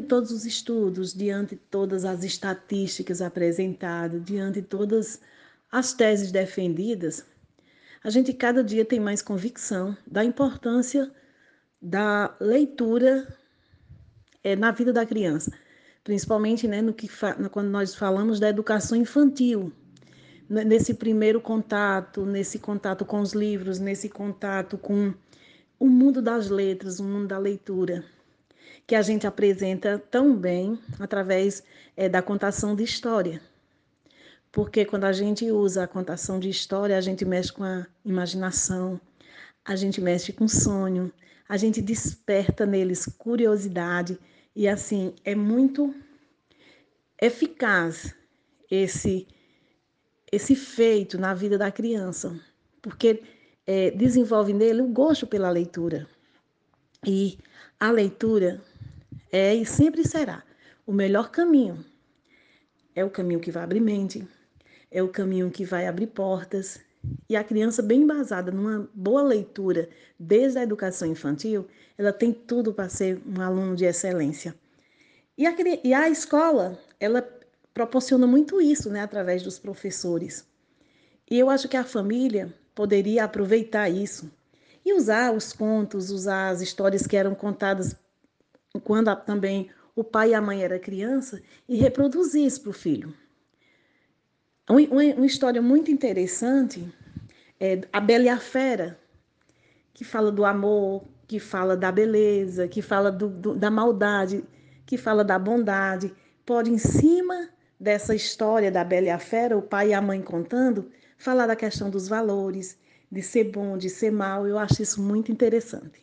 diante de todos os estudos, diante de todas as estatísticas apresentadas, diante de todas as teses defendidas, a gente cada dia tem mais convicção da importância da leitura é, na vida da criança, principalmente né, no que quando nós falamos da educação infantil, nesse primeiro contato, nesse contato com os livros, nesse contato com o mundo das letras, o mundo da leitura, que a gente apresenta tão bem através é, da contação de história. Porque quando a gente usa a contação de história, a gente mexe com a imaginação, a gente mexe com o sonho, a gente desperta neles curiosidade e assim é muito eficaz esse esse feito na vida da criança, porque é, desenvolve nele o gosto pela leitura. E a leitura é e sempre será o melhor caminho. É o caminho que vai abrir mente, é o caminho que vai abrir portas. E a criança, bem embasada numa boa leitura desde a educação infantil, ela tem tudo para ser um aluno de excelência. E a, e a escola, ela proporciona muito isso, né, através dos professores. E eu acho que a família poderia aproveitar isso usar os contos, usar as histórias que eram contadas quando também o pai e a mãe era criança e reproduzir isso para o filho. Uma, uma, história muito interessante é A Bela e a Fera, que fala do amor, que fala da beleza, que fala do, do, da maldade, que fala da bondade. Pode, em cima dessa história da Bela e a Fera, o pai e a mãe contando, falar da questão dos valores, de ser bom, de ser mal. Eu acho isso muito interessante.